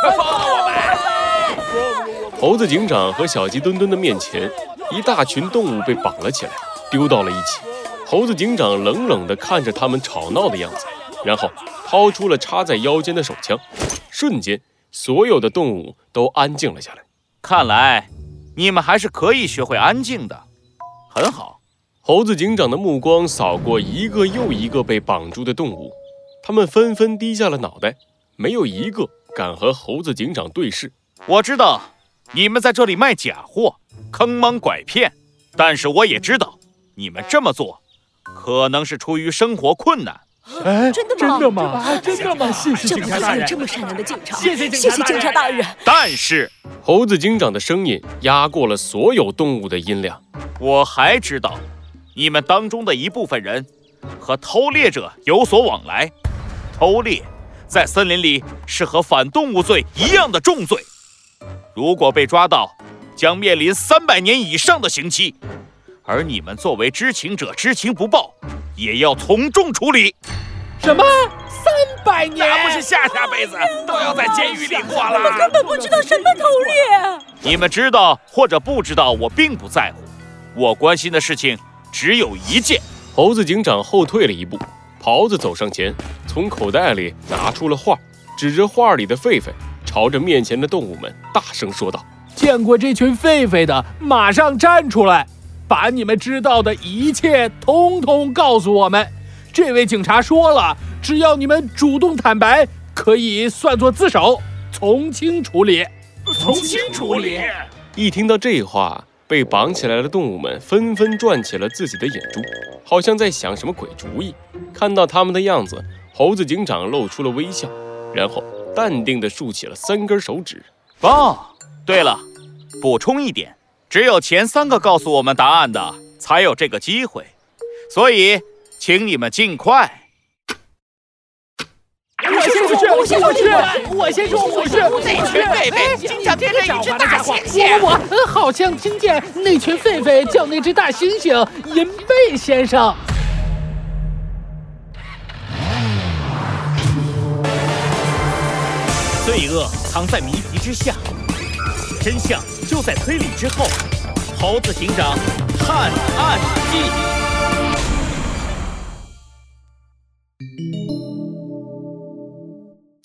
快放了我们！猴子警长和小鸡墩墩的面前，一大群动物被绑了起来，丢到了一起。猴子警长冷冷地看着他们吵闹的样子，然后掏出了插在腰间的手枪，瞬间，所有的动物都安静了下来。看来，你们还是可以学会安静的。很好。猴子警长的目光扫过一个又一个被绑住的动物，他们纷纷低下了脑袋，没有一个敢和猴子警长对视。我知道你们在这里卖假货，坑蒙拐骗，但是我也知道你们这么做，可能是出于生活困难。哎，真的吗？真的吗？真的吗？谢谢警察大人，这么善良的警察，谢谢谢谢警察大人。但是，猴子警长的声音压过了所有动物的音量。我还知道。你们当中的一部分人和偷猎者有所往来，偷猎在森林里是和反动物罪一样的重罪，如果被抓到，将面临三百年以上的刑期。而你们作为知情者，知情不报，也要从重处理。什么？三百年？那不是下下辈子都要在监狱里过了？我们根本不知道什么偷猎。你们知道或者不知道，我并不在乎。我关心的事情。只有一件。猴子警长后退了一步，袍子走上前，从口袋里拿出了画，指着画里的狒狒，朝着面前的动物们大声说道：“见过这群狒狒的，马上站出来，把你们知道的一切通通告诉我们。”这位警察说了，只要你们主动坦白，可以算作自首，从轻处理。从轻处理。一听到这话。被绑起来的动物们纷纷转起了自己的眼珠，好像在想什么鬼主意。看到他们的样子，猴子警长露出了微笑，然后淡定地竖起了三根手指。棒！对了，补充一点，只有前三个告诉我们答案的才有这个机会，所以请你们尽快。我先说，我先说，我先说，我是那群狒狒，经常贴着一只大猩猩。我我好像听见那群狒狒叫那只大猩猩银背先生。罪恶藏在谜题之下，真相就在推理之后。猴子警长探案记。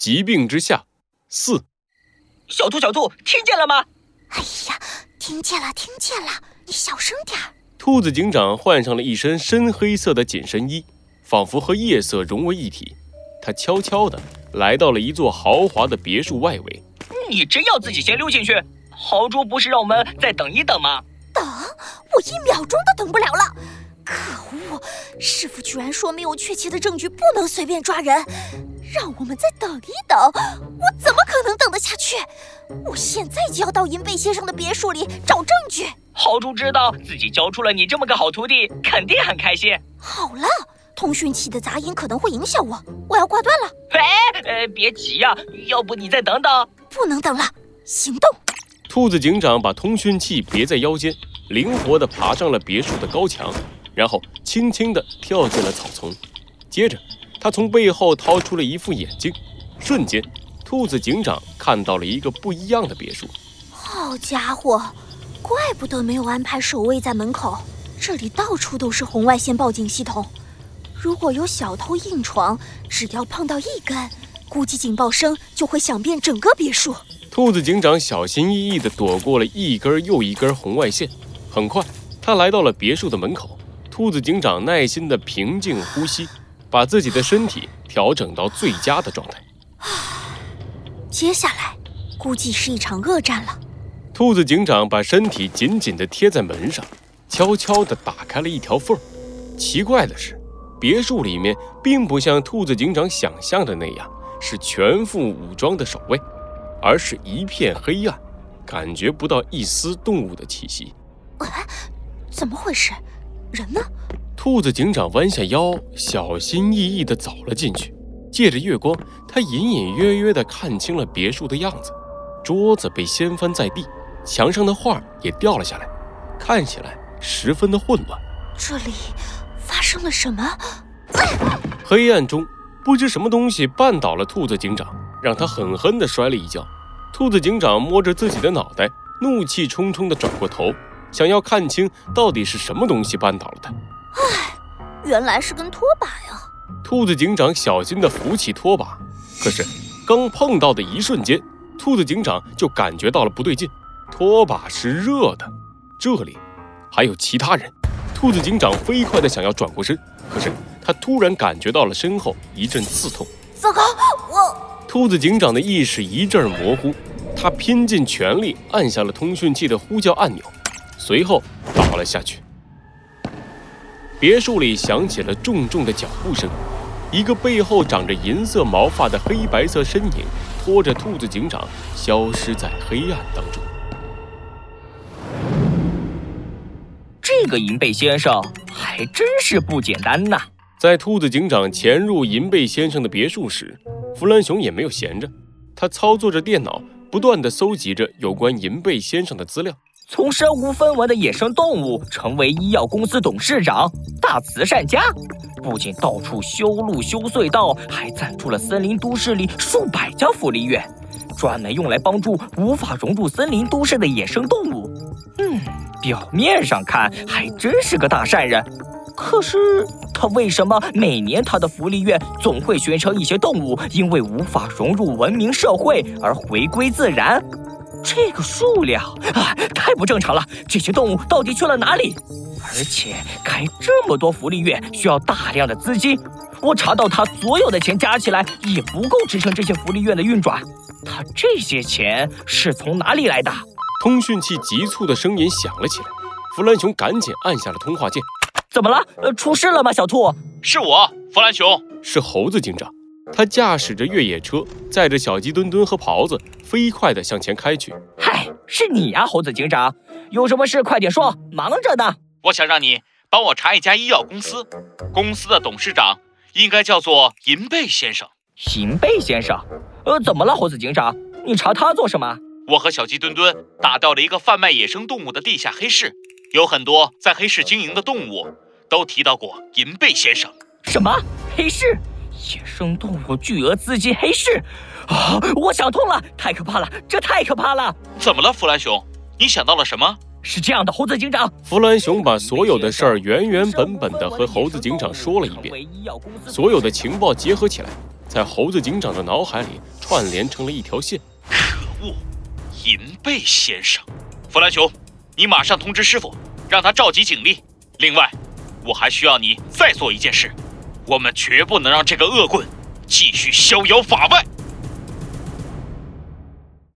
疾病之下，四。小兔，小兔，听见了吗？哎呀，听见了，听见了，你小声点儿。兔子警长换上了一身深黑色的紧身衣，仿佛和夜色融为一体。他悄悄地来到了一座豪华的别墅外围。你真要自己先溜进去？豪猪不是让我们再等一等吗？等？我一秒钟都等不了了。可恶！师傅居然说没有确切的证据，不能随便抓人，让我们再等一等。我怎么可能等得下去？我现在就要到银背先生的别墅里找证据。豪猪知道自己教出了你这么个好徒弟，肯定很开心。好了，通讯器的杂音可能会影响我，我要挂断了。哎，呃，别急呀，要不你再等等。不能等了，行动！兔子警长把通讯器别在腰间，灵活地爬上了别墅的高墙。然后轻轻地跳进了草丛，接着他从背后掏出了一副眼镜，瞬间，兔子警长看到了一个不一样的别墅。好家伙，怪不得没有安排守卫在门口，这里到处都是红外线报警系统。如果有小偷硬闯，只要碰到一根，估计警报声就会响遍整个别墅。兔子警长小心翼翼地躲过了一根又一根红外线，很快，他来到了别墅的门口。兔子警长耐心地平静呼吸，把自己的身体调整到最佳的状态。接下来，估计是一场恶战了。兔子警长把身体紧紧地贴在门上，悄悄地打开了一条缝。奇怪的是，别墅里面并不像兔子警长想象的那样是全副武装的守卫，而是一片黑暗，感觉不到一丝动物的气息。怎么回事？人呢？兔子警长弯下腰，小心翼翼地走了进去。借着月光，他隐隐约约地看清了别墅的样子。桌子被掀翻在地，墙上的画也掉了下来，看起来十分的混乱。这里发生了什么？黑暗中，不知什么东西绊倒了兔子警长，让他狠狠地摔了一跤。兔子警长摸着自己的脑袋，怒气冲冲地转过头，想要看清到底是什么东西绊倒了他。唉，原来是根拖把呀！兔子警长小心地扶起拖把，可是刚碰到的一瞬间，兔子警长就感觉到了不对劲。拖把是热的，这里还有其他人。兔子警长飞快地想要转过身，可是他突然感觉到了身后一阵刺痛。糟糕，我……兔子警长的意识一阵模糊，他拼尽全力按下了通讯器的呼叫按钮，随后倒了下去。别墅里响起了重重的脚步声，一个背后长着银色毛发的黑白色身影拖着兔子警长消失在黑暗当中。这个银背先生还真是不简单呐！在兔子警长潜入银背先生的别墅时，弗兰熊也没有闲着，他操作着电脑，不断的搜集着有关银背先生的资料。从身无分文的野生动物成为医药公司董事长、大慈善家，不仅到处修路修隧道，还赞助了森林都市里数百家福利院，专门用来帮助无法融入森林都市的野生动物。嗯，表面上看还真是个大善人，可是他为什么每年他的福利院总会宣称一些动物因为无法融入文明社会而回归自然？这个数量啊，太不正常了！这些动物到底去了哪里？而且开这么多福利院需要大量的资金，我查到他所有的钱加起来也不够支撑这些福利院的运转。他这些钱是从哪里来的？通讯器急促的声音响了起来，弗兰熊赶紧按下了通话键。怎么了？呃，出事了吗？小兔，是我，弗兰熊，是猴子警长。他驾驶着越野车，载着小鸡墩墩和狍子，飞快地向前开去。嗨，是你呀，猴子警长，有什么事快点说，忙着呢。我想让你帮我查一家医药公司，公司的董事长应该叫做银贝先生。银贝先生？呃，怎么了，猴子警长？你查他做什么？我和小鸡墩墩打掉了一个贩卖野生动物的地下黑市，有很多在黑市经营的动物都提到过银贝先生。什么黑市？野生动物巨额资金黑市啊！我想通了，太可怕了，这太可怕了！怎么了，弗兰熊？你想到了什么？是这样的，猴子警长。弗兰熊把所有的事儿原原本本的和猴子警长说了一遍，所有的情报结合起来，在猴子警长的脑海里串联成了一条线。可恶，银背先生！弗兰熊，你马上通知师傅，让他召集警力。另外，我还需要你再做一件事。我们绝不能让这个恶棍继续逍遥法外。